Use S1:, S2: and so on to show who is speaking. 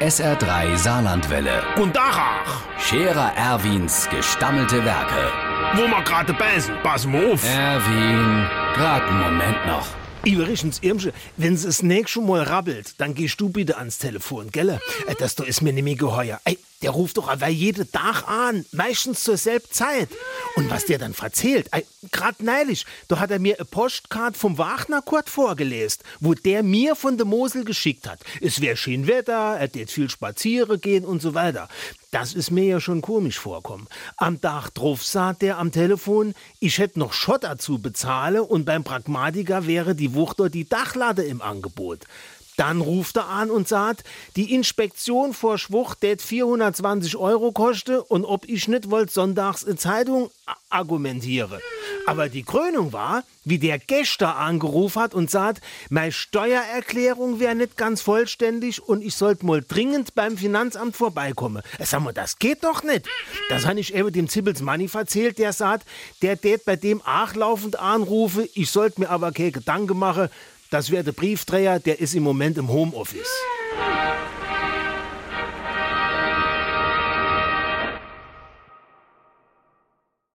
S1: SR3 Saarlandwelle.
S2: Und Dachach,
S1: Scherer Erwins gestammelte Werke.
S2: wo wir gerade beißen, pass mal auf.
S1: Erwin, grad einen Moment noch.
S2: Übrigens, Irmsche, wenn es das nächste Mal rabbelt, dann gehst du bitte ans Telefon, gell? Äh, Das da ist mir nämlich geheuer. Ey, der ruft doch aber jeden Tag an, meistens zur selben Zeit. Und was der dann verzählt, grad neulich, da hat er mir eine Postkarte vom Wagner Kurt vorgelesen, wo der mir von der Mosel geschickt hat. Es wäre schön Wetter, er tät viel spazieren gehen und so weiter. Das ist mir ja schon komisch vorkommen. Am Tag drauf sagt der am Telefon, ich hätte noch Schotter zu bezahlen und beim Pragmatiker wäre die Wucht dort die Dachlatte im Angebot. Dann ruft er an und sagt, die Inspektion vor Schwucht tät 420 Euro koste und ob ich nicht wollt sonntags in Zeitung argumentiere. Aber die Krönung war, wie der Gäster angerufen hat und sagt, meine Steuererklärung wäre nicht ganz vollständig und ich sollte mal dringend beim Finanzamt vorbeikommen. Äh, Sag mal, das geht doch nicht. Das habe ich eben dem Zibbels Manni erzählt, der sagt, der tät bei dem auch laufend anrufe, ich sollte mir aber keine Gedanken machen, das wäre der Briefträger, der ist im Moment im Homeoffice.